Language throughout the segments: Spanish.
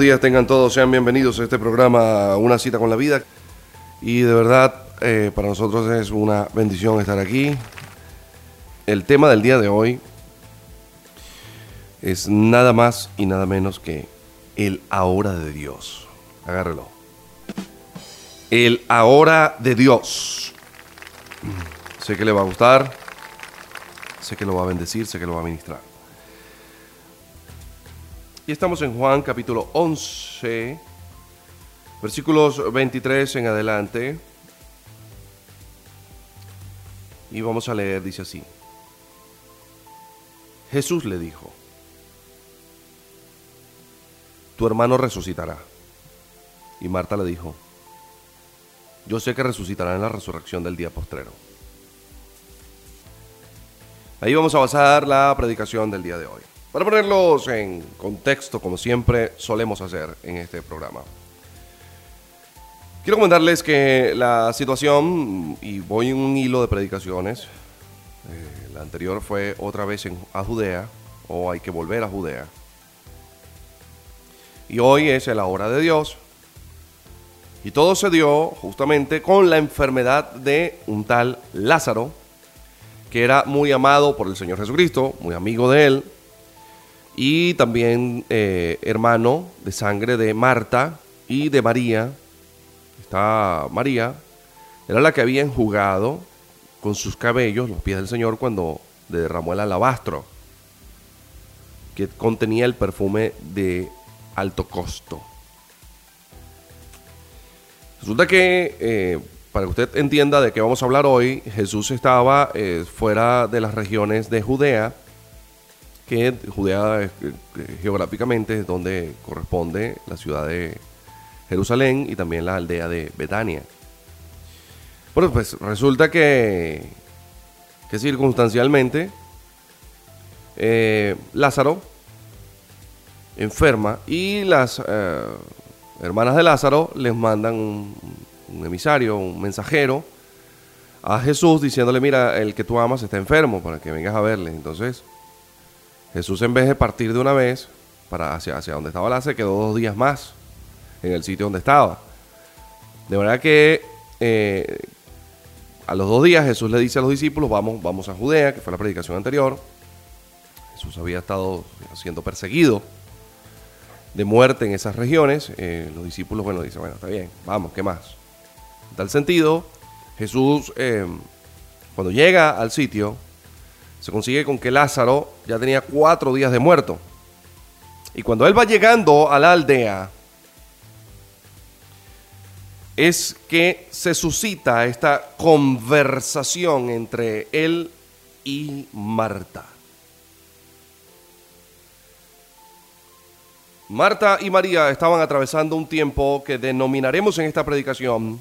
días, tengan todos, sean bienvenidos a este programa Una cita con la vida. Y de verdad, eh, para nosotros es una bendición estar aquí. El tema del día de hoy es nada más y nada menos que el ahora de Dios. Agárrelo. El ahora de Dios. Sé que le va a gustar, sé que lo va a bendecir, sé que lo va a ministrar. Y estamos en Juan capítulo 11, versículos 23 en adelante. Y vamos a leer, dice así. Jesús le dijo, tu hermano resucitará. Y Marta le dijo, yo sé que resucitará en la resurrección del día postrero. Ahí vamos a basar la predicación del día de hoy. Para ponerlos en contexto, como siempre solemos hacer en este programa. Quiero comentarles que la situación, y voy en un hilo de predicaciones, eh, la anterior fue otra vez en, a Judea, o hay que volver a Judea. Y hoy es la hora de Dios. Y todo se dio justamente con la enfermedad de un tal Lázaro, que era muy amado por el Señor Jesucristo, muy amigo de él, y también eh, hermano de sangre de Marta y de María. Está María, era la que había enjugado con sus cabellos los pies del Señor cuando derramó el alabastro, que contenía el perfume de alto costo. Resulta que eh, para que usted entienda de qué vamos a hablar hoy, Jesús estaba eh, fuera de las regiones de Judea, que Judea eh, geográficamente es donde corresponde la ciudad de Jerusalén y también la aldea de Betania. Bueno, pues resulta que, que circunstancialmente eh, Lázaro enferma y las hermanas de Lázaro les mandan un, un emisario, un mensajero a Jesús diciéndole, mira, el que tú amas está enfermo para que vengas a verle. Entonces, Jesús en vez de partir de una vez para hacia, hacia donde estaba la se quedó dos días más en el sitio donde estaba. De manera que eh, a los dos días Jesús le dice a los discípulos, vamos, vamos a Judea, que fue la predicación anterior. Jesús había estado siendo perseguido de muerte en esas regiones. Eh, los discípulos, bueno, dicen, bueno, está bien, vamos, ¿qué más? En tal sentido, Jesús, eh, cuando llega al sitio, se consigue con que Lázaro ya tenía cuatro días de muerto. Y cuando él va llegando a la aldea, es que se suscita esta conversación entre él y Marta. Marta y María estaban atravesando un tiempo que denominaremos en esta predicación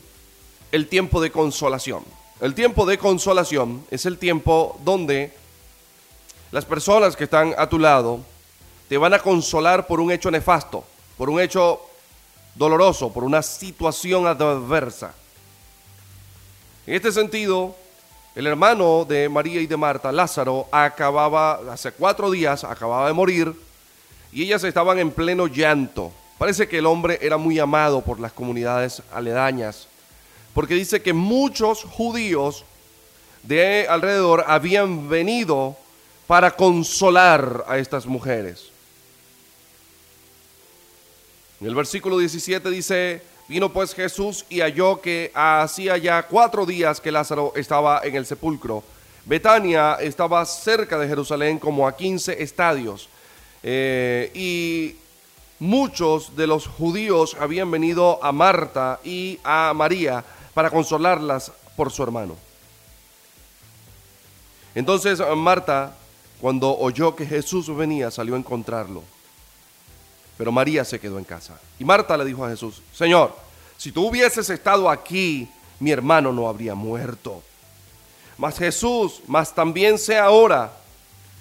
el tiempo de consolación. El tiempo de consolación es el tiempo donde las personas que están a tu lado te van a consolar por un hecho nefasto, por un hecho doloroso, por una situación adversa. En este sentido, el hermano de María y de Marta, Lázaro, acababa, hace cuatro días, acababa de morir y ellas estaban en pleno llanto. Parece que el hombre era muy amado por las comunidades aledañas porque dice que muchos judíos de alrededor habían venido para consolar a estas mujeres. En el versículo 17 dice, vino pues Jesús y halló que hacía ya cuatro días que Lázaro estaba en el sepulcro. Betania estaba cerca de Jerusalén como a 15 estadios. Eh, y muchos de los judíos habían venido a Marta y a María para consolarlas por su hermano. Entonces Marta, cuando oyó que Jesús venía, salió a encontrarlo. Pero María se quedó en casa. Y Marta le dijo a Jesús, Señor, si tú hubieses estado aquí, mi hermano no habría muerto. Mas Jesús, mas también sé ahora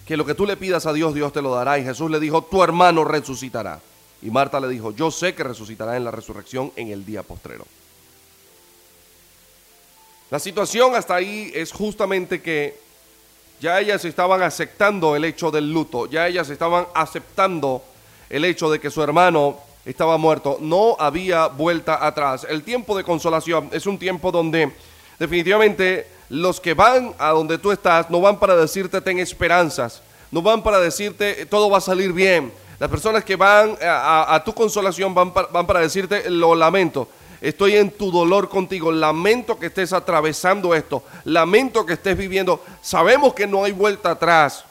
que lo que tú le pidas a Dios, Dios te lo dará. Y Jesús le dijo, tu hermano resucitará. Y Marta le dijo, yo sé que resucitará en la resurrección en el día postrero. La situación hasta ahí es justamente que Ya ellas estaban aceptando el hecho del luto, ya ellas estaban aceptando el hecho de que su hermano estaba muerto. No había vuelta atrás. El tiempo de consolación es un tiempo donde definitivamente los que van a donde tú estás no van para decirte ten esperanzas, no van para decirte todo va a salir bien. Las personas que van a, tu consolación van, van para decirte lo lamento. Estoy en tu dolor contigo. Lamento que estés atravesando esto. Lamento que estés viviendo. Sabemos que no hay vuelta atrás.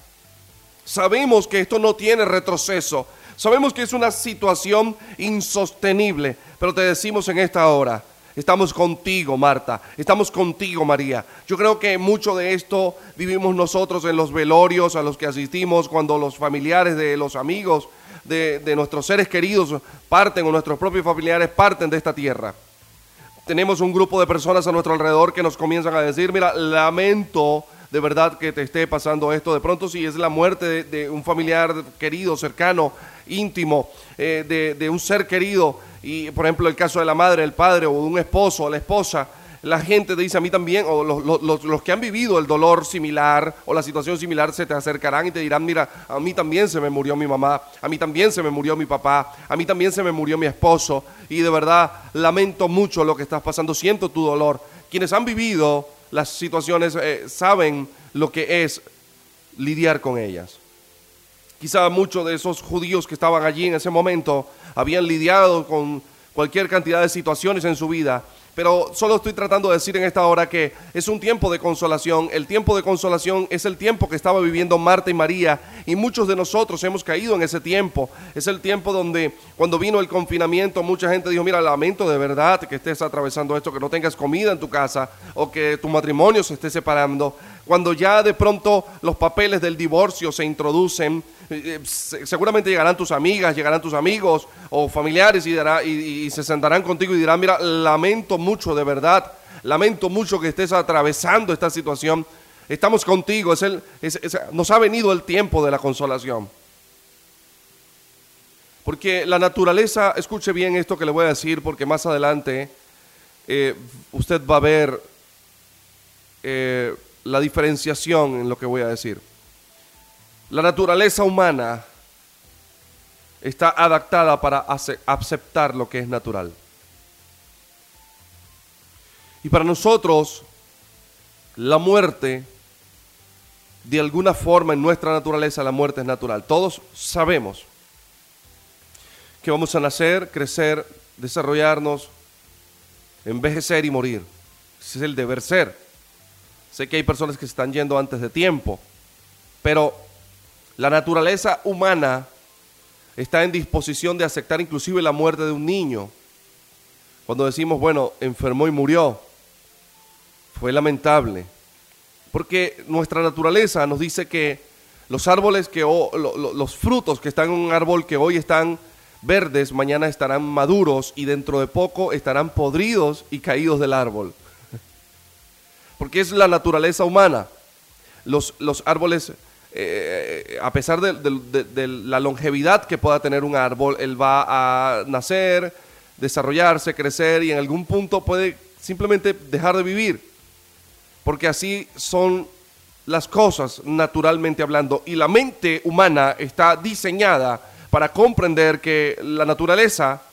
Sabemos que esto no tiene retroceso. Sabemos que es una situación insostenible. Pero te decimos en esta hora, Estamos contigo, Marta. Estamos contigo, María. Yo creo que mucho de esto vivimos nosotros en los velorios a los que asistimos, cuando los familiares de los amigos de, nuestros seres queridos parten o nuestros propios familiares parten de esta tierra. Tenemos un grupo de personas a nuestro alrededor que nos comienzan a decir, mira, lamento de verdad que te esté pasando esto. De pronto si es la muerte de, un familiar querido, cercano, íntimo, eh, de, de, un ser querido, y por ejemplo el caso de la madre, el padre o de un esposo la esposa, la gente te dice a mí también, o los, que han vivido el dolor similar o la situación similar se te acercarán y te dirán, mira, a mí también se me murió mi mamá, a mí también se me murió mi papá, a mí también se me murió mi esposo y de verdad lamento mucho lo que estás pasando, siento tu dolor. Quienes han vivido las situaciones eh, saben lo que es lidiar con ellas. Quizá muchos de esos judíos que estaban allí en ese momento habían lidiado con cualquier cantidad de situaciones en su vida, pero solo estoy tratando de decir en esta hora que es un tiempo de consolación. El tiempo de consolación es el tiempo que estaba viviendo Marta y María y muchos de nosotros hemos caído en ese tiempo. Es el tiempo donde cuando vino el confinamiento mucha gente dijo, mira, lamento de verdad que estés atravesando esto, que no tengas comida en tu casa o que tu matrimonio se esté separando. Cuando ya de pronto los papeles del divorcio se introducen, eh, seguramente llegarán tus amigas, llegarán tus amigos o familiares y, se sentarán contigo y dirán, mira, lamento mucho de verdad, lamento mucho que estés atravesando esta situación. Estamos contigo, es el, nos ha venido el tiempo de la consolación. Porque la naturaleza, escuche bien esto que le voy a decir, porque más adelante eh, usted va a ver eh, la diferenciación en lo que voy a decir. La naturaleza humana está adaptada para aceptar lo que es natural. Y para nosotros, la muerte, de alguna forma en nuestra naturaleza, la muerte es natural. Todos sabemos que vamos a nacer, crecer, desarrollarnos, envejecer y morir. Ese es el deber ser. Sé que hay personas que se están yendo antes de tiempo, pero la naturaleza humana está en disposición de aceptar inclusive la muerte de un niño. Cuando decimos, bueno, enfermó y murió, fue lamentable. Porque nuestra naturaleza nos dice que los árboles que los frutos que están en un árbol que hoy están verdes, mañana estarán maduros y dentro de poco estarán podridos y caídos del árbol. Porque es la naturaleza humana. Los, los árboles eh, a pesar de, la longevidad que pueda tener un árbol, él va a nacer, desarrollarse, crecer y en algún punto puede simplemente dejar de vivir. Porque así son las cosas naturalmente hablando. Y la mente humana está diseñada para comprender que la naturaleza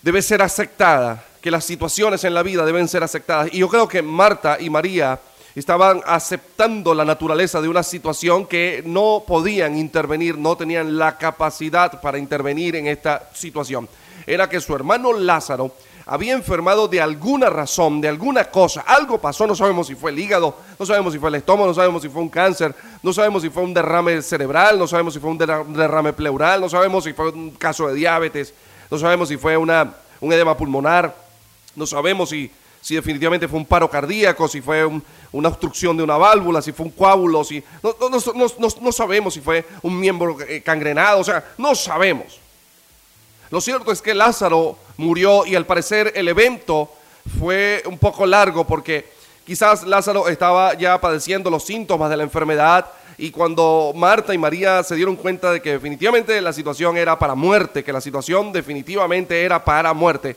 debe ser aceptada, que las situaciones en la vida deben ser aceptadas. Y yo creo que Marta y María estaban aceptando la naturaleza de una situación que no podían intervenir, no tenían la capacidad para intervenir en esta situación. Era que su hermano Lázaro había enfermado de alguna razón, de alguna cosa, algo pasó, no sabemos si fue el hígado, no sabemos si fue el estómago, no sabemos si fue un cáncer, no sabemos si fue un derrame cerebral, no sabemos si fue un derrame pleural, no sabemos si fue un caso de diabetes, no sabemos si fue una, un edema pulmonar, no sabemos si si definitivamente fue un paro cardíaco, si fue una obstrucción de una válvula, si fue un coágulo, si no, no, sabemos si fue un miembro eh, cangrenado, o sea, no sabemos. Lo cierto es que Lázaro murió y al parecer el evento fue un poco largo porque quizás Lázaro estaba ya padeciendo los síntomas de la enfermedad y cuando Marta y María se dieron cuenta de que definitivamente la situación era para muerte, que la situación definitivamente era para muerte,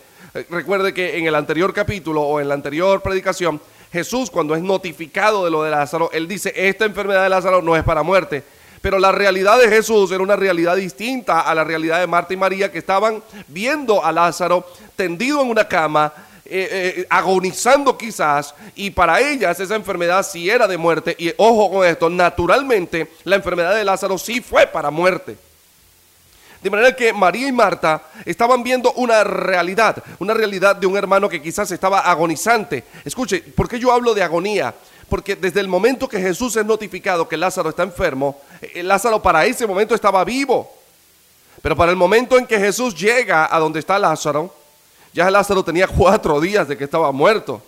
recuerde que en el anterior capítulo o en la anterior predicación Jesús cuando es notificado de lo de Lázaro, él dice, esta enfermedad de Lázaro no es para muerte. Pero la realidad de Jesús era una realidad distinta a la realidad de Marta y María que estaban viendo a Lázaro tendido en una cama, eh, eh, agonizando quizás, y para ellas esa enfermedad sí era de muerte. Y ojo con esto, naturalmente la enfermedad de Lázaro sí fue para muerte. De manera que María y Marta estaban viendo una realidad, una realidad de un hermano que quizás estaba agonizante. Escuche, ¿por qué yo hablo de agonía? Porque desde el momento que Jesús es notificado que Lázaro está enfermo, eh, Lázaro para ese momento estaba vivo. Pero para el momento en que Jesús llega a donde está Lázaro, ya Lázaro tenía cuatro días de que estaba muerto.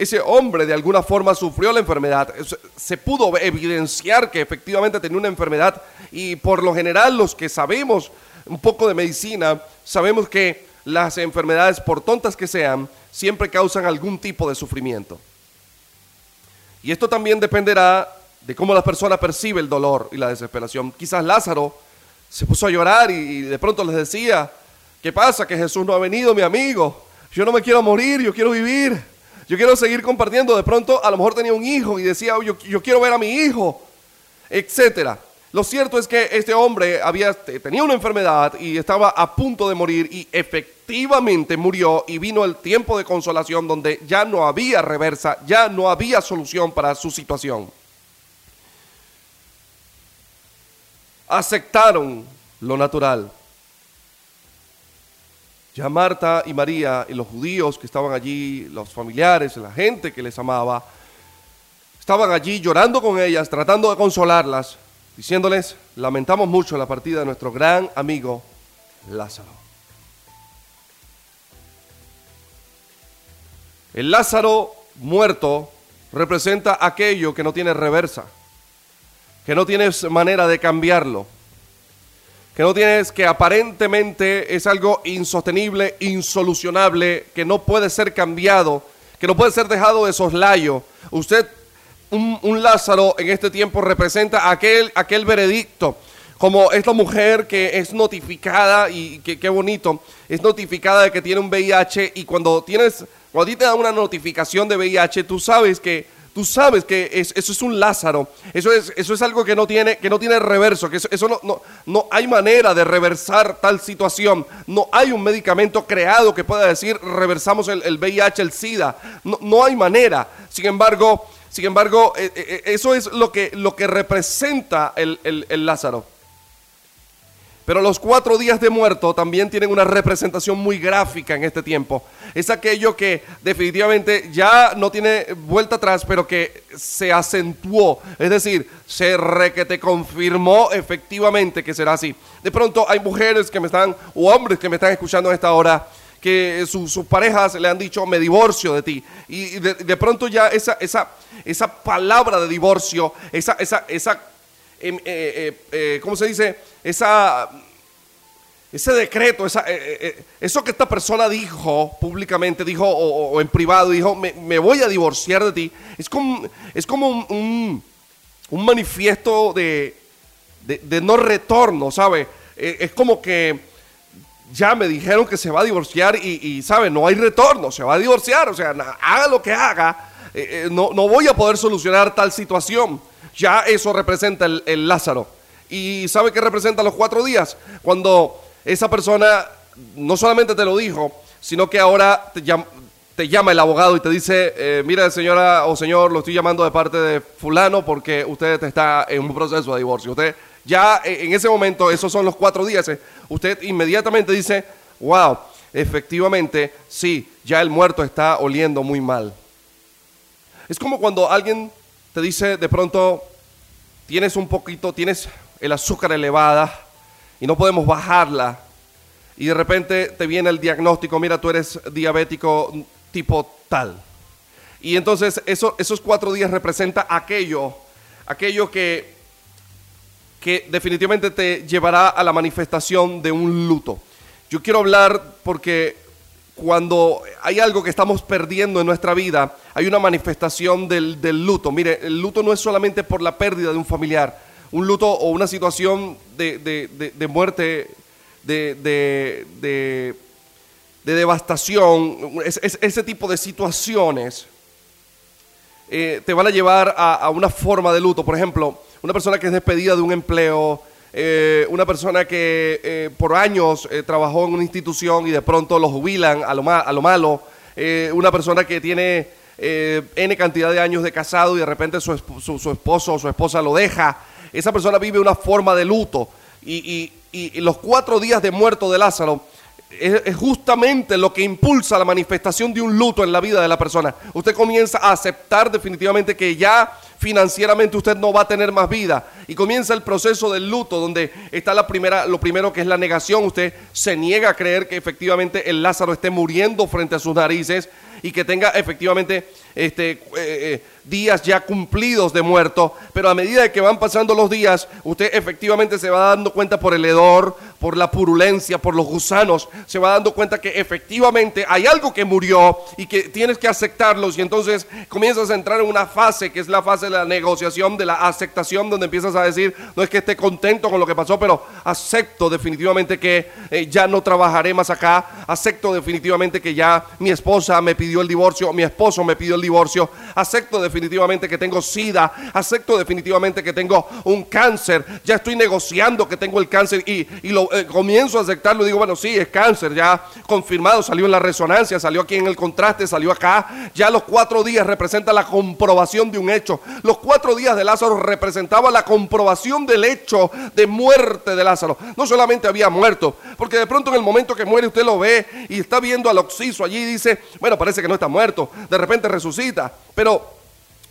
Ese hombre de alguna forma sufrió la enfermedad. Se pudo evidenciar que efectivamente tenía una enfermedad y por lo general los que sabemos un poco de medicina, sabemos que las enfermedades, por tontas que sean, siempre causan algún tipo de sufrimiento. Y esto también dependerá de cómo la persona percibe el dolor y la desesperación. Quizás Lázaro se puso a llorar y de pronto les decía, ¿qué pasa? Que Jesús no ha venido, mi amigo. Yo no me quiero morir, yo quiero vivir. Yo quiero seguir compartiendo. De pronto a lo mejor tenía un hijo y decía, yo, yo quiero ver a mi hijo, etcétera. Lo cierto es que este hombre había, tenía una enfermedad y estaba a punto de morir y efectivamente murió y vino el tiempo de consolación donde ya no había reversa, ya no había solución para su situación. Aceptaron lo natural. Ya Marta y María y los judíos que estaban allí, los familiares, la gente que les amaba, estaban allí llorando con ellas, tratando de consolarlas diciéndoles, lamentamos mucho la partida de nuestro gran amigo Lázaro. El Lázaro muerto representa aquello que no tiene reversa, que no tienes manera de cambiarlo, que no tienes que aparentemente es algo insostenible, insolucionable, que no puede ser cambiado, que no puede ser dejado de soslayo. Usted un, Lázaro en este tiempo representa aquel, aquel veredicto como esta mujer que es notificada, y qué bonito, es notificada de que tiene un VIH y cuando tienes, cuando a ti te dan una notificación de VIH, tú sabes que, tú sabes que eso es un Lázaro, eso es, eso es algo que no tiene, que no tiene reverso, que eso, no, no, no, hay manera de reversar tal situación, no hay un medicamento creado que pueda decir reversamos el, el VIH, el SIDA, no, no hay manera, sin embargo, sin embargo, eh, eh, eh, eso es lo que, lo que representa el, Lázaro. Pero los cuatro días de muerto también tienen una representación muy gráfica en este tiempo. Es aquello que definitivamente ya no tiene vuelta atrás, pero que se acentuó. Es decir, se re que te confirmó efectivamente que será así. De pronto hay mujeres que me están, o hombres que me están escuchando a esta hora, que sus parejas le han dicho, me divorcio de ti. Y de, pronto ya esa, esa, esa palabra de divorcio, esa, esa, esa ¿cómo se dice? Esa, ese decreto, eso que esta persona dijo públicamente, dijo o, en privado, dijo, me, voy a divorciar de ti, es como, es como un, un, manifiesto de, de, no retorno, ¿sabe? es como que ya me dijeron que se va a divorciar y, y ¿sabe? No hay retorno, se va a divorciar, o sea, haga lo que haga, eh, eh, no, no, voy a poder solucionar tal situación. Ya eso representa el, Lázaro. ¿Y sabe qué representa los cuatro días? Cuando esa persona no solamente te lo dijo, sino que ahora te llama, el abogado y te dice, eh, mira señora o señor, lo estoy llamando de parte de fulano porque usted está en un proceso de divorcio. Usted ya en ese momento, esos son los cuatro días, eh, usted inmediatamente dice, wow, efectivamente, sí, ya el muerto está oliendo muy mal. Es como cuando alguien te dice de pronto, tienes un poquito, tienes el azúcar elevada y no podemos bajarla. Y de repente te viene el diagnóstico, mira, tú eres diabético tipo tal. Y entonces eso, esos cuatro días representa aquello, aquello que que definitivamente te llevará a la manifestación de un luto. Yo quiero hablar porque cuando hay algo que estamos perdiendo en nuestra vida, hay una manifestación del, luto. Mire, el luto no es solamente por la pérdida de un familiar, un luto o una situación de, muerte, de, devastación, ese tipo de situaciones eh, te van a llevar a, una forma de luto. Por ejemplo, una persona que es despedida de un empleo, eh, una persona que eh, por años trabajó en una institución y de pronto lo jubilan a lo, a lo malo, una persona que tiene N cantidad de años de casado y de repente su, esposo o su esposa lo deja, esa persona vive una forma de luto. y los cuatro días de muerto de Lázaro es, justamente lo que impulsa la manifestación de un luto en la vida de la persona. Usted comienza a aceptar definitivamente que ya financieramente usted no va a tener más vida. Y comienza el proceso del luto donde está la primera lo primero que es la negación, usted se niega a creer que efectivamente el Lázaro esté muriendo frente a sus narices y que tenga efectivamente este, eh, eh, días ya cumplidos de muerto, pero a medida que van pasando los días, usted efectivamente se va dando cuenta por el hedor, por la purulencia, por los gusanos, se va dando cuenta que efectivamente hay algo que murió y que tienes que aceptarlos. Y entonces comienzas a entrar en una fase que es la fase de la negociación, de la aceptación, donde empiezas a decir, no es que esté contento con lo que pasó, pero acepto definitivamente que eh, ya no trabajaré más acá, acepto definitivamente que ya mi esposa me pidió el divorcio, mi esposo me pidió el divorcio, acepto definitivamente que tengo sida, acepto definitivamente que tengo un cáncer, ya estoy negociando que tengo el cáncer y, lo eh, comienzo a aceptarlo digo, bueno, sí, es cáncer, ya confirmado, salió en la resonancia, salió aquí en el contraste, salió acá, ya los cuatro días representa la comprobación de un hecho, los cuatro días de Lázaro representaba la comprobación del hecho de muerte de Lázaro, no solamente había muerto, porque de pronto en el momento que muere usted lo ve y está viendo al oxiso allí y dice, bueno, parece que no está muerto, de repente resucita, pero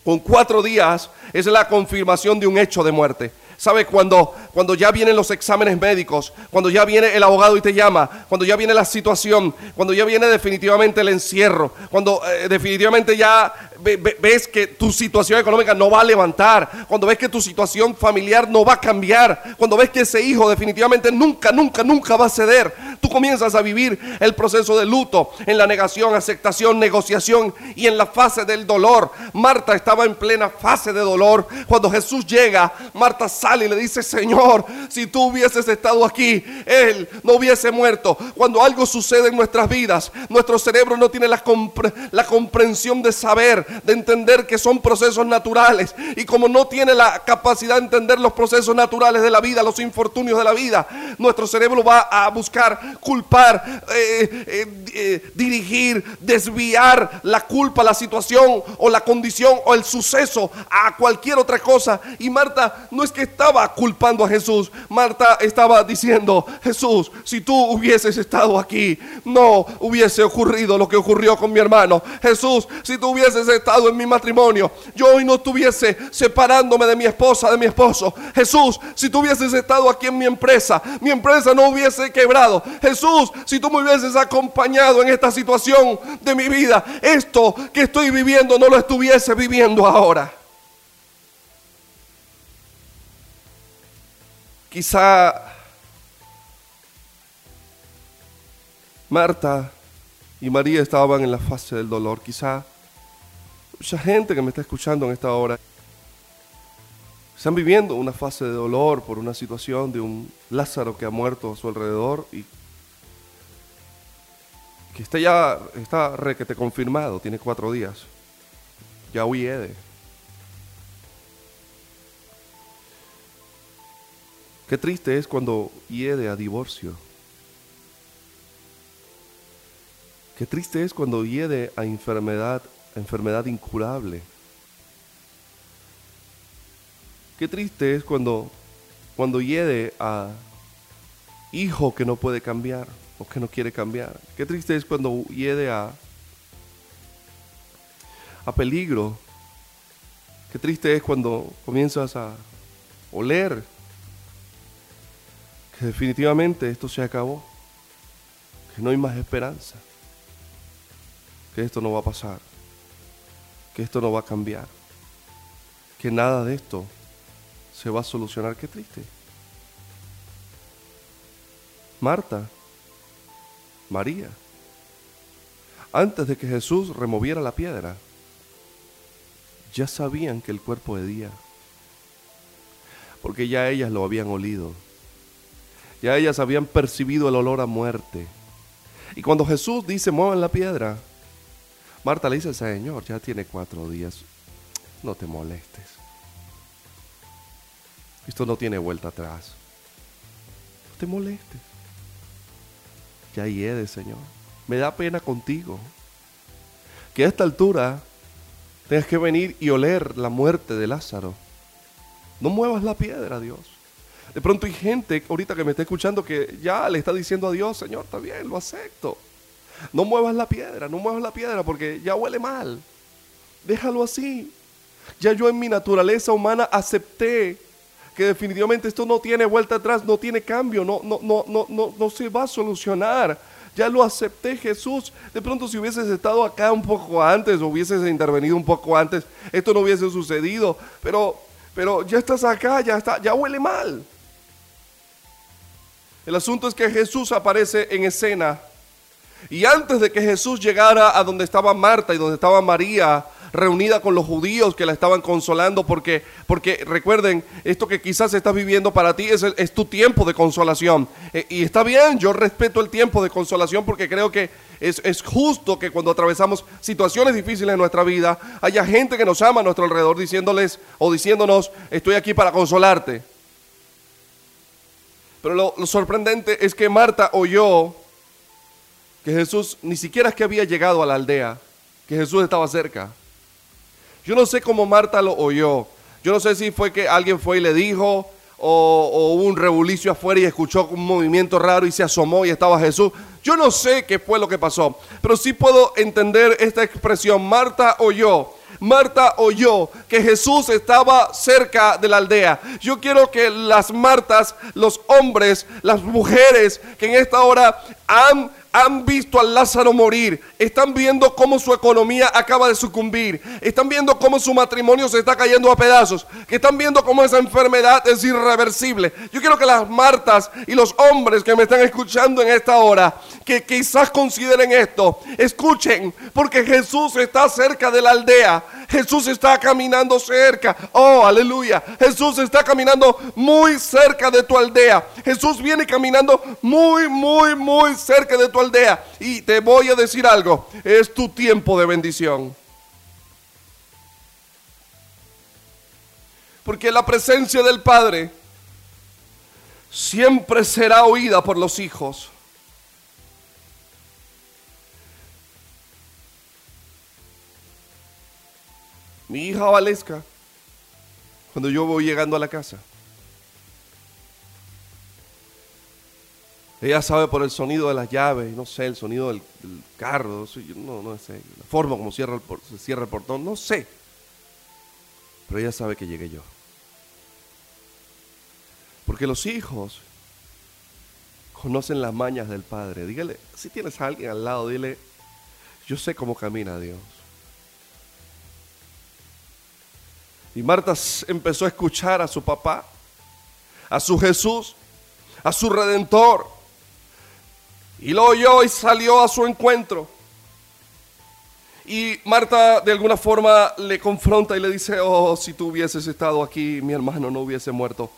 con cuatro días es la confirmación de un hecho de muerte. ¿Sabe? Cuando, cuando ya vienen los exámenes médicos, cuando ya viene el abogado y te llama, cuando ya viene la situación, cuando ya viene definitivamente el encierro, cuando eh, definitivamente ya ves que tu situación económica no va a levantar, cuando ves que tu situación familiar no va a cambiar, cuando ves que ese hijo definitivamente nunca, nunca, nunca va a ceder, tú comienzas a vivir el proceso de luto, en la negación, aceptación, negociación y en la fase del dolor. Marta estaba en plena fase de dolor. Cuando Jesús llega, Marta sale y le dice, Señor, si tú hubieses estado aquí, Él no hubiese muerto. Cuando algo sucede en nuestras vidas, nuestro cerebro no tiene la, la comprensión de saber, de entender que son procesos naturales. Y como no tiene la capacidad de entender los procesos naturales de la vida, los infortunios de la vida, nuestro cerebro va a buscar culpar, eh, eh, eh, dirigir, desviar la culpa, la situación o la condición o el suceso a cualquier otra cosa. Y Marta no es que estaba culpando a Jesús. Marta estaba diciendo, Jesús, si tú hubieses estado aquí, no hubiese ocurrido lo que ocurrió con mi hermano. Jesús, si tú hubieses estado en mi matrimonio, yo hoy no estuviese separándome de mi esposa, de mi esposo. Jesús, si tú hubieses estado aquí en mi empresa, mi empresa no hubiese quebrado. Jesús, si tú me hubieses acompañado en esta situación de mi vida, esto que estoy viviendo no lo estuviese viviendo ahora. Quizá Marta y María estaban en la fase del dolor. Quizá mucha gente que me está escuchando en esta hora están viviendo una fase de dolor por una situación de un Lázaro que ha muerto a su alrededor y que está ya está requete confirmado, tiene cuatro días. Ya huye Qué triste es cuando hiede a divorcio. Qué triste es cuando hiede a enfermedad, enfermedad incurable. Qué triste es cuando, cuando a hijo que no puede cambiar o que no quiere cambiar. Qué triste es cuando hiede a, a peligro. Qué triste es cuando comienzas a oler que definitivamente esto se acabó, que no hay más esperanza, que esto no va a pasar, que esto no va a cambiar, que nada de esto se va a solucionar. Qué triste. Marta, María, antes de que Jesús removiera la piedra, ya sabían que el cuerpo de día, porque ya ellas lo habían olido ya ellas habían percibido el olor a muerte. Y cuando Jesús dice, muevan la piedra, Marta le dice, Señor, ya tiene cuatro días. no te molestes. Esto no tiene vuelta atrás. No te molestes. Ya hiede, Señor. Me da pena contigo. Que a esta altura tengas que venir y oler la muerte de Lázaro. No muevas la piedra, Dios. De pronto hay gente ahorita que me está escuchando que ya le está diciendo a Dios, Señor, está bien, lo acepto. No muevas la piedra, no muevas la piedra porque ya huele mal. Déjalo así. Ya yo en mi naturaleza humana acepté que definitivamente esto no tiene vuelta atrás, no tiene cambio, no, no, no, no, no, no se va a solucionar. Ya lo acepté, Jesús. De pronto si hubieses estado acá un poco antes, o hubieses intervenido un poco antes, esto no hubiese sucedido. Pero, pero ya estás acá, ya está, ya huele mal. El asunto es que Jesús aparece en escena. Y antes de que Jesús llegara a donde estaba Marta y donde estaba María, reunida con los judíos que la estaban consolando, porque, porque recuerden, esto que quizás estás viviendo para ti es, es tu tiempo de consolación. Eh, y está bien, yo respeto el tiempo de consolación porque creo que es, es, justo que cuando atravesamos situaciones difíciles en nuestra vida, haya gente que nos ama a nuestro alrededor diciéndoles o diciéndonos, estoy aquí para consolarte. Pero lo, lo sorprendente es que Marta oyó que Jesús ni siquiera es que había llegado a la aldea, que Jesús estaba cerca. Yo no sé cómo Marta lo oyó. Yo no sé si fue que alguien fue y le dijo, o, hubo un rebulicio afuera y escuchó un movimiento raro y se asomó y estaba Jesús. Yo no sé qué fue lo que pasó, pero sí puedo entender esta expresión. Marta oyó. Marta oyó que Jesús estaba cerca de la aldea. Yo quiero que las Martas, los hombres, las mujeres que en esta hora han han visto a Lázaro morir, están viendo cómo su economía acaba de sucumbir, están viendo cómo su matrimonio se está cayendo a pedazos, que están viendo cómo esa enfermedad es irreversible. Yo quiero que las Martas y los hombres que me están escuchando en esta hora, que quizás consideren esto, escuchen, porque Jesús está cerca de la aldea, Jesús está caminando cerca, oh, aleluya, Jesús está caminando muy cerca de tu aldea, Jesús viene caminando muy, muy, muy cerca de tu aldea. Y te voy a decir algo, es tu tiempo de bendición. Porque la presencia del Padre siempre será oída por los hijos. Mi hija Valesca, cuando yo voy llegando a la casa, Ella sabe por el sonido de las llaves, no sé, el sonido del, carro, no, no sé, la forma como cierra el, se cierra el portón, no sé. Pero ella sabe que llegué yo. Porque los hijos conocen las mañas del Padre. Dígale, si tienes a alguien al lado, dile, yo sé cómo camina Dios. Y Marta empezó a escuchar a su papá, a su Jesús, a su Redentor. Y lo oyó y salió a su encuentro. Y Marta de alguna forma le confronta y le dice, oh, si tú hubieses estado aquí, mi hermano no hubiese muerto.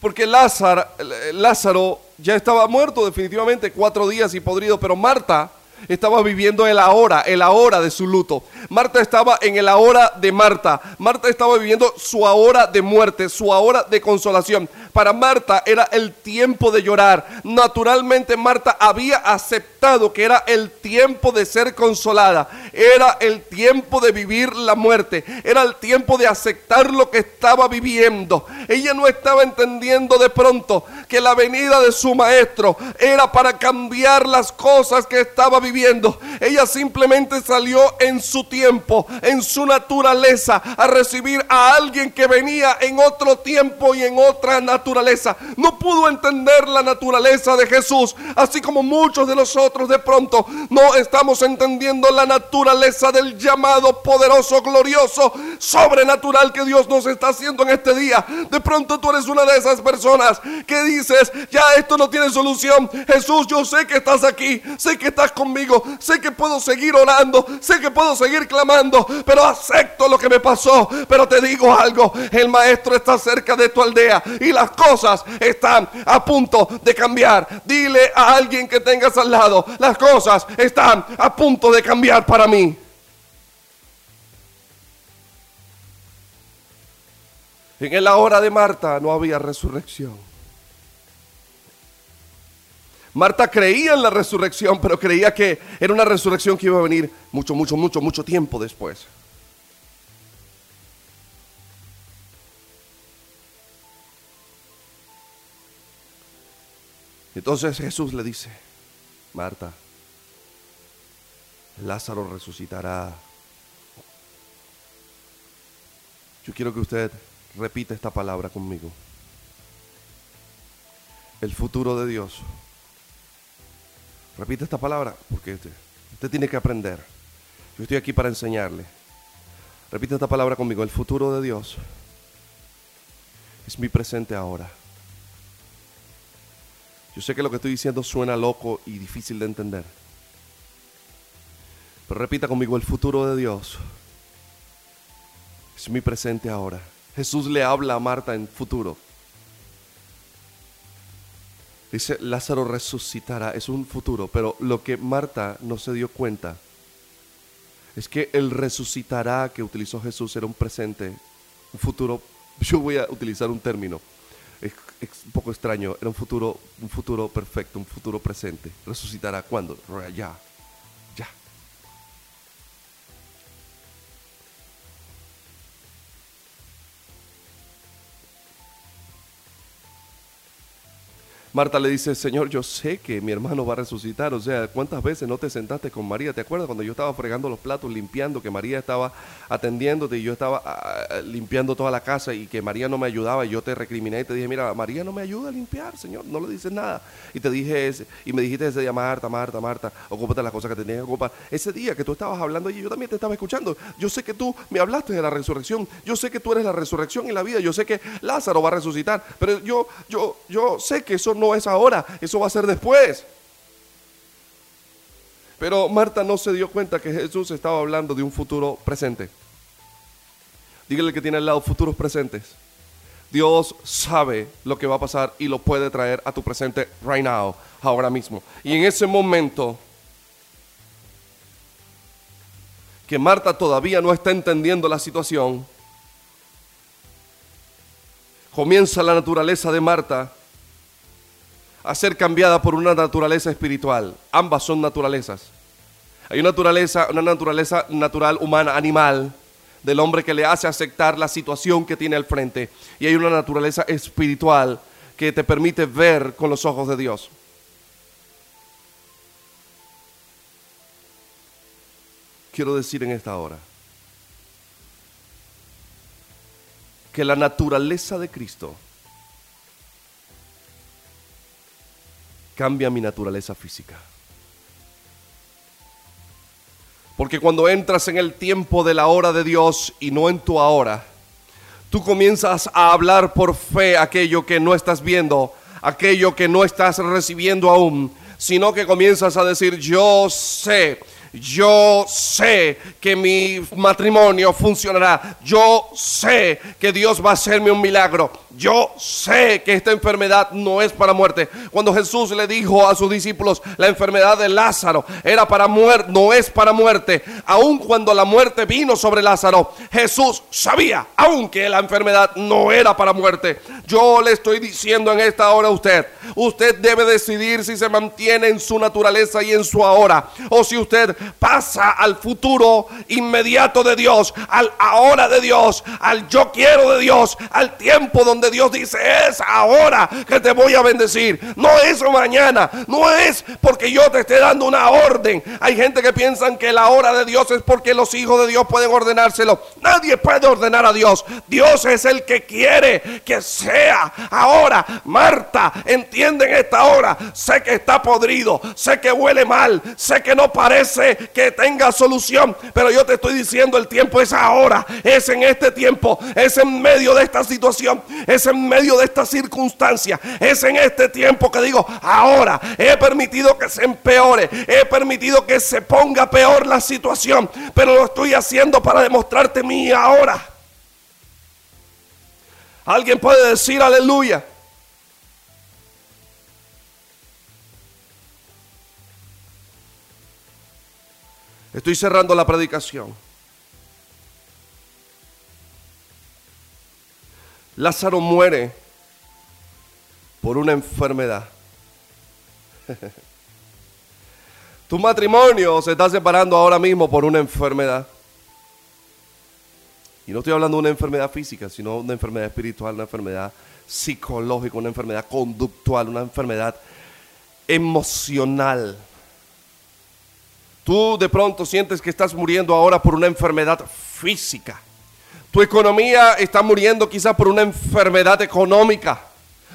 Porque Lázaro, Lázaro ya estaba muerto definitivamente, cuatro días y podrido, pero Marta estaba viviendo el ahora, el ahora de su luto. Marta estaba en el ahora de Marta. Marta estaba viviendo su ahora de muerte, su ahora de consolación. Para Marta era el tiempo de llorar. Naturalmente Marta había aceptado que era el tiempo de ser consolada. Era el tiempo de vivir la muerte. Era el tiempo de aceptar lo que estaba viviendo. Ella no estaba entendiendo de pronto que la venida de su maestro era para cambiar las cosas que estaba viviendo. Ella simplemente salió en su tiempo, en su naturaleza, a recibir a alguien que venía en otro tiempo y en otra naturaleza. No pudo entender la naturaleza de Jesús, así como muchos de nosotros de pronto no estamos entendiendo la naturaleza del llamado poderoso, glorioso, sobrenatural que Dios nos está haciendo en este día. De pronto tú eres una de esas personas que dices, ya esto no tiene solución. Jesús, yo sé que estás aquí, sé que estás conmigo, sé que puedo seguir orando, sé que puedo seguir clamando, pero acepto lo que me pasó. Pero te digo algo, el maestro está cerca de tu aldea y las cosas están a punto de cambiar. Dile a alguien que tengas al lado, las cosas están a punto de cambiar para mí. En la hora de Marta no había resurrección. Marta creía en la resurrección, pero creía que era una resurrección que iba a venir mucho, mucho, mucho, mucho tiempo después. Entonces Jesús le dice, Marta, Lázaro resucitará. Yo quiero que usted repita esta palabra conmigo. El futuro de Dios Repite esta palabra porque usted, tiene que aprender. Yo estoy aquí para enseñarle. Repite esta palabra conmigo. El futuro de Dios es mi presente ahora. Yo sé que lo que estoy diciendo suena loco y difícil de entender. Pero repita conmigo, el futuro de Dios es mi presente ahora. Jesús le habla a Marta en futuro. Dice, Lázaro resucitará, es un futuro, pero lo que Marta no se dio cuenta es que el resucitará que utilizó Jesús era un presente, un futuro, yo voy a utilizar un término, es, un poco extraño, era un futuro, un futuro perfecto, un futuro presente. Resucitará cuando? Ya, ya. Marta le dice, Señor, yo sé que mi hermano va a resucitar. O sea, ¿cuántas veces no te sentaste con María? ¿Te acuerdas cuando yo estaba fregando los platos, limpiando, que María estaba atendiéndote y yo estaba ah, limpiando toda la casa y que María no me ayudaba? Y yo te recriminé y te dije, mira, María no me ayuda a limpiar, Señor, no le dices nada. Y te dije, ese, y me dijiste ese día, Marta, Marta, Marta, ocúpate las cosas que tenías que ocupar. Ese día que tú estabas hablando y yo también te estaba escuchando. Yo sé que tú me hablaste de la resurrección. Yo sé que tú eres la resurrección y la vida. Yo sé que Lázaro va a resucitar. Pero yo, yo, yo sé que eso no es ahora, eso va a ser después. Pero Marta no se dio cuenta que Jesús estaba hablando de un futuro presente. Dígale que tiene al lado futuros presentes. Dios sabe lo que va a pasar y lo puede traer a tu presente right now, ahora mismo. Y en ese momento que Marta todavía no está entendiendo la situación, comienza la naturaleza de Marta a ser cambiada por una naturaleza espiritual. Ambas son naturalezas. Hay una naturaleza, una naturaleza natural humana, animal, del hombre que le hace aceptar la situación que tiene al frente. Y hay una naturaleza espiritual que te permite ver con los ojos de Dios. Quiero decir en esta hora que la naturaleza de Cristo cambia mi naturaleza física. Porque cuando entras en el tiempo de la hora de Dios y no en tu ahora, tú comienzas a hablar por fe aquello que no estás viendo, aquello que no estás recibiendo aún, sino que comienzas a decir, yo sé yo sé que mi matrimonio funcionará. Yo sé que Dios va a hacerme un milagro. Yo sé que esta enfermedad no es para muerte. Cuando Jesús le dijo a sus discípulos, la enfermedad de Lázaro era para muerte, no es para muerte. Aun cuando la muerte vino sobre Lázaro, Jesús sabía, aunque la enfermedad no era para muerte. Yo le estoy diciendo en esta hora a usted, usted debe decidir si se mantiene en su naturaleza y en su ahora, o si usted pasa al futuro inmediato de Dios, al ahora de Dios, al yo quiero de Dios, al tiempo donde Dios dice, es ahora que te voy a bendecir. No es mañana, no es porque yo te esté dando una orden. Hay gente que piensan que la hora de Dios es porque los hijos de Dios pueden ordenárselo. Nadie puede ordenar a Dios. Dios es el que quiere que sea ahora. Marta, entienden esta hora. Sé que está podrido, sé que huele mal, sé que no parece que tenga solución, pero yo te estoy diciendo el tiempo es ahora, es en este tiempo, es en medio de esta situación, es en medio de esta circunstancia, es en este tiempo que digo, ahora he permitido que se empeore, he permitido que se ponga peor la situación, pero lo estoy haciendo para demostrarte mi ahora. Alguien puede decir aleluya. Estoy cerrando la predicación. Lázaro muere por una enfermedad. tu matrimonio se está separando ahora mismo por una enfermedad. Y no estoy hablando de una enfermedad física, sino una enfermedad espiritual, una enfermedad psicológica, una enfermedad conductual, una enfermedad emocional. Tú de pronto sientes que estás muriendo ahora por una enfermedad física. Tu economía está muriendo quizás por una enfermedad económica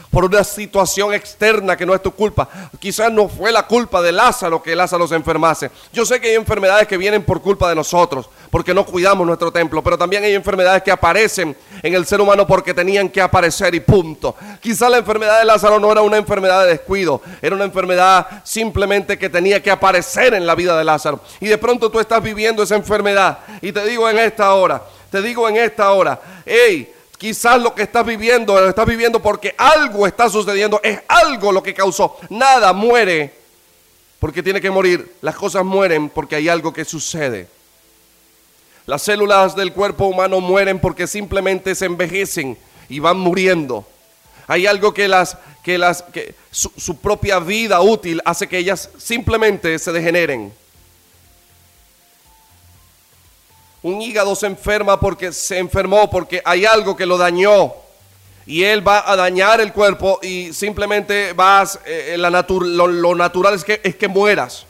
por una situación externa que no es tu culpa. Quizás no fue la culpa de Lázaro que Lázaro se enfermase. Yo sé que hay enfermedades que vienen por culpa de nosotros, porque no cuidamos nuestro templo, pero también hay enfermedades que aparecen en el ser humano porque tenían que aparecer y punto. Quizás la enfermedad de Lázaro no era una enfermedad de descuido, era una enfermedad simplemente que tenía que aparecer en la vida de Lázaro. Y de pronto tú estás viviendo esa enfermedad. Y te digo en esta hora, te digo en esta hora, hey, Quizás lo que estás viviendo, lo estás viviendo porque algo está sucediendo, es algo lo que causó. Nada muere porque tiene que morir. Las cosas mueren porque hay algo que sucede. Las células del cuerpo humano mueren porque simplemente se envejecen y van muriendo. Hay algo que las que las que su, su propia vida útil hace que ellas simplemente se degeneren. Un hígado se enferma porque se enfermó, porque hay algo que lo dañó. Y él va a dañar el cuerpo y simplemente vas, eh, la lo, natural es que, es que mueras.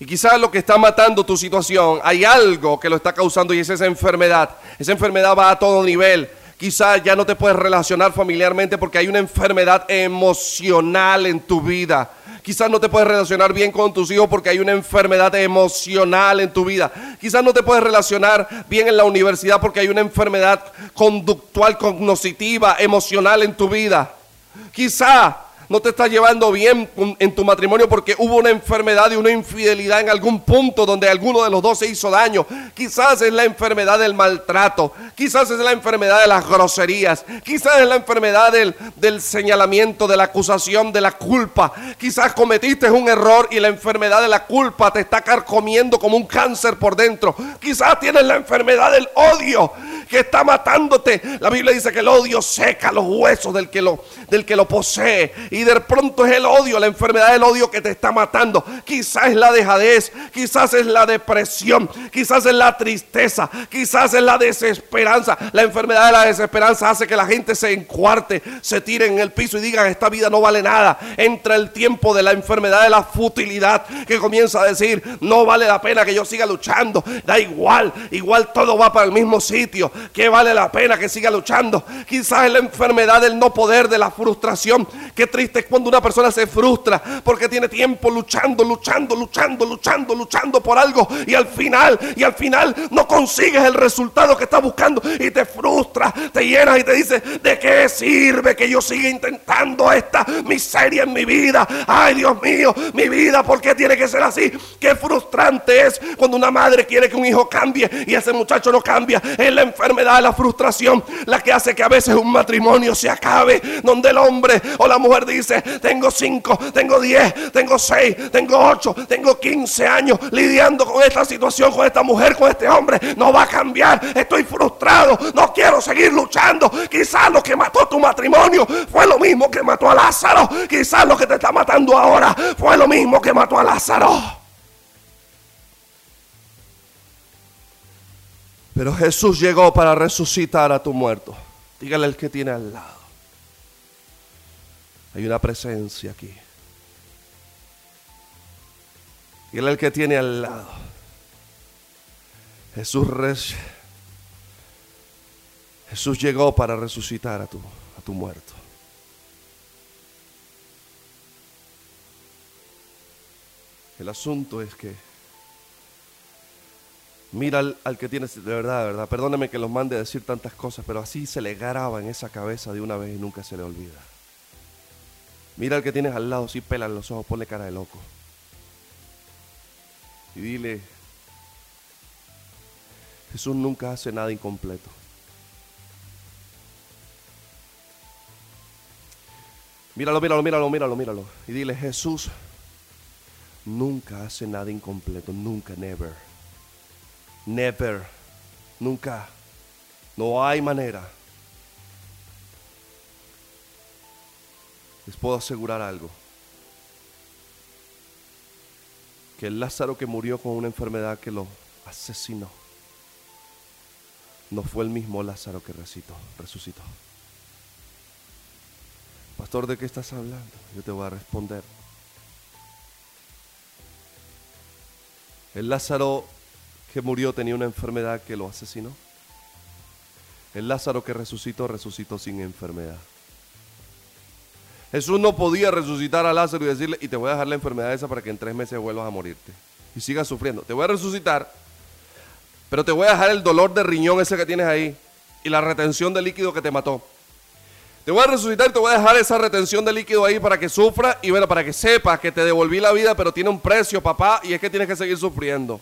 Y quizás lo que está matando tu situación, hay algo que lo está causando y es esa enfermedad. Esa enfermedad va a todo nivel. Quizás ya no te puedes relacionar familiarmente porque hay una enfermedad emocional en tu vida Quizás no te puedes relacionar bien con tus hijos porque hay una enfermedad emocional en tu vida. Quizás no te puedes relacionar bien en la universidad porque hay una enfermedad conductual, cognitiva, emocional en tu vida. Quizás no te está llevando bien en tu matrimonio porque hubo una enfermedad y una infidelidad en algún punto donde alguno de los dos se hizo daño. Quizás es la enfermedad del maltrato, quizás es la enfermedad de las groserías, quizás es la enfermedad del, del señalamiento, de la acusación, de la culpa. Quizás cometiste un error y la enfermedad de la culpa te está carcomiendo como un cáncer por dentro. Quizás tienes la enfermedad del odio que está matándote. La Biblia dice que el odio seca los huesos del que lo, del que lo posee. Y de pronto es el odio, la enfermedad del odio que te está matando. Quizás es la dejadez, quizás es la depresión, quizás es la tristeza, quizás es la desesperanza. La enfermedad de la desesperanza hace que la gente se encuarte, se tire en el piso y digan esta vida no vale nada. Entra el tiempo de la enfermedad de la futilidad que comienza a decir no vale la pena que yo siga luchando. Da igual, igual todo va para el mismo sitio que vale la pena que siga luchando. Quizás es la enfermedad del no poder, de la frustración. Qué triste es cuando una persona se frustra porque tiene tiempo luchando, luchando, luchando, luchando, luchando por algo y al final, y al final no consigues el resultado que estás buscando y te frustra, te llenas y te dices, ¿de qué sirve que yo siga intentando esta miseria en mi vida? Ay, Dios mío, mi vida, ¿por qué tiene que ser así? Qué frustrante es cuando una madre quiere que un hijo cambie y ese muchacho no cambia. Es la enfermedad da la frustración, la que hace que a veces un matrimonio se acabe, donde el hombre o la mujer dice, tengo cinco, tengo diez, tengo seis, tengo ocho, tengo quince años lidiando con esta situación, con esta mujer, con este hombre, no va a cambiar, estoy frustrado, no quiero seguir luchando, quizás lo que mató tu matrimonio fue lo mismo que mató a Lázaro, quizás lo que te está matando ahora fue lo mismo que mató a Lázaro. Pero Jesús llegó para resucitar a tu muerto. Dígale el que tiene al lado. Hay una presencia aquí. Dígale el que tiene al lado. Jesús, Jesús llegó para resucitar a tu, a tu muerto. El asunto es que Mira al, que tienes, de verdad, de verdad, perdóneme que los mande a decir tantas cosas, pero así se le graba en esa cabeza de una vez y nunca se le olvida. Mira al que tienes al lado, sí pela los ojos, pone cara de loco. Y dile, Jesús nunca hace nada incompleto. Míralo, míralo, míralo, míralo, míralo. Y dile, Jesús nunca hace nada incompleto, nunca, never. Never. Nunca. No hay manera. Les puedo asegurar algo. Que el Lázaro que murió con una enfermedad que lo asesinó no fue el mismo Lázaro que resucitó. Pastor, ¿de qué estás hablando? Yo te voy a responder. El Lázaro que murió tenía una enfermedad que lo asesinó. El Lázaro que resucitó, resucitó sin enfermedad. Jesús no podía resucitar a Lázaro y decirle, y te voy a dejar la enfermedad esa para que en tres meses vuelvas a morirte. Y sigas sufriendo. Te voy a resucitar, pero te voy a dejar el dolor de riñón ese que tienes ahí y la retención de líquido que te mató. Te voy a resucitar y te voy a dejar esa retención de líquido ahí para que sufra y bueno, para que sepas que te devolví la vida, pero tiene un precio, papá, y es que tienes que seguir sufriendo.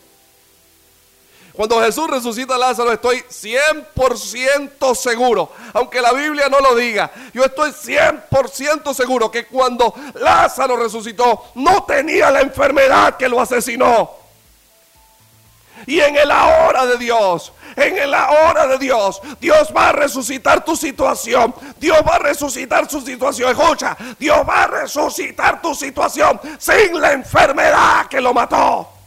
Cuando Jesús resucita a Lázaro, estoy 100% seguro, aunque la Biblia no lo diga, yo estoy 100% seguro que cuando Lázaro resucitó, no tenía la enfermedad que lo asesinó. Y en el ahora de Dios, en el ahora de Dios, Dios va a resucitar tu situación. Dios va a resucitar su situación. Escucha, Dios va a resucitar tu situación sin la enfermedad que lo mató.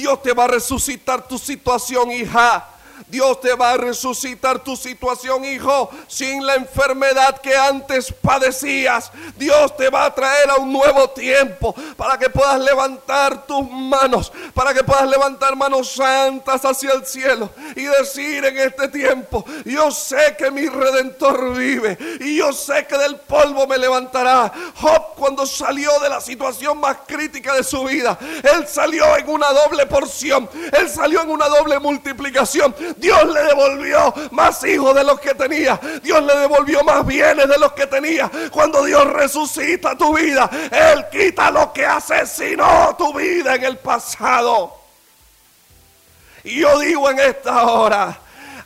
Dios te va a resucitar tu situación, hija. Dios te va a resucitar tu situación, hijo, sin la enfermedad que antes padecías. Dios te va a traer a un nuevo tiempo para que puedas levantar tus manos, para que puedas levantar manos santas hacia el cielo y decir en este tiempo, yo sé que mi redentor vive y yo sé que del polvo me levantará. Job cuando salió de la situación más crítica de su vida, él salió en una doble porción, él salió en una doble multiplicación. Dios le devolvió más hijos de los que tenía. Dios le devolvió más bienes de los que tenía. Cuando Dios resucita tu vida, Él quita lo que asesinó tu vida en el pasado. Y yo digo en esta hora,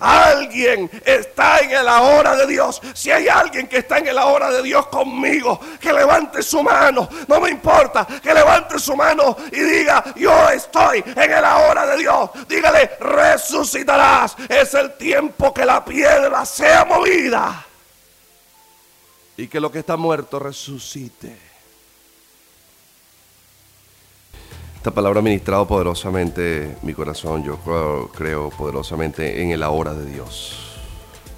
Alguien está en la hora de Dios. Si hay alguien que está en la hora de Dios conmigo, que levante su mano. No me importa, que levante su mano y diga, yo estoy en la hora de Dios. Dígale, resucitarás. Es el tiempo que la piedra sea movida. Y que lo que está muerto resucite. Esta palabra ha ministrado poderosamente mi corazón. Yo creo, poderosamente en el ahora de Dios.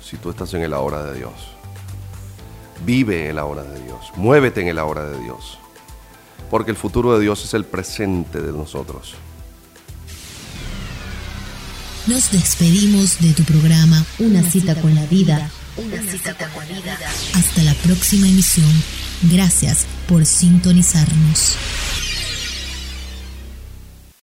Si tú estás en el ahora de Dios, vive en la hora de Dios. Muévete en el ahora de Dios. Porque el futuro de Dios es el presente de nosotros. Nos despedimos de tu programa Una cita con la vida. Una cita con la vida. Hasta la próxima emisión. Gracias por sintonizarnos.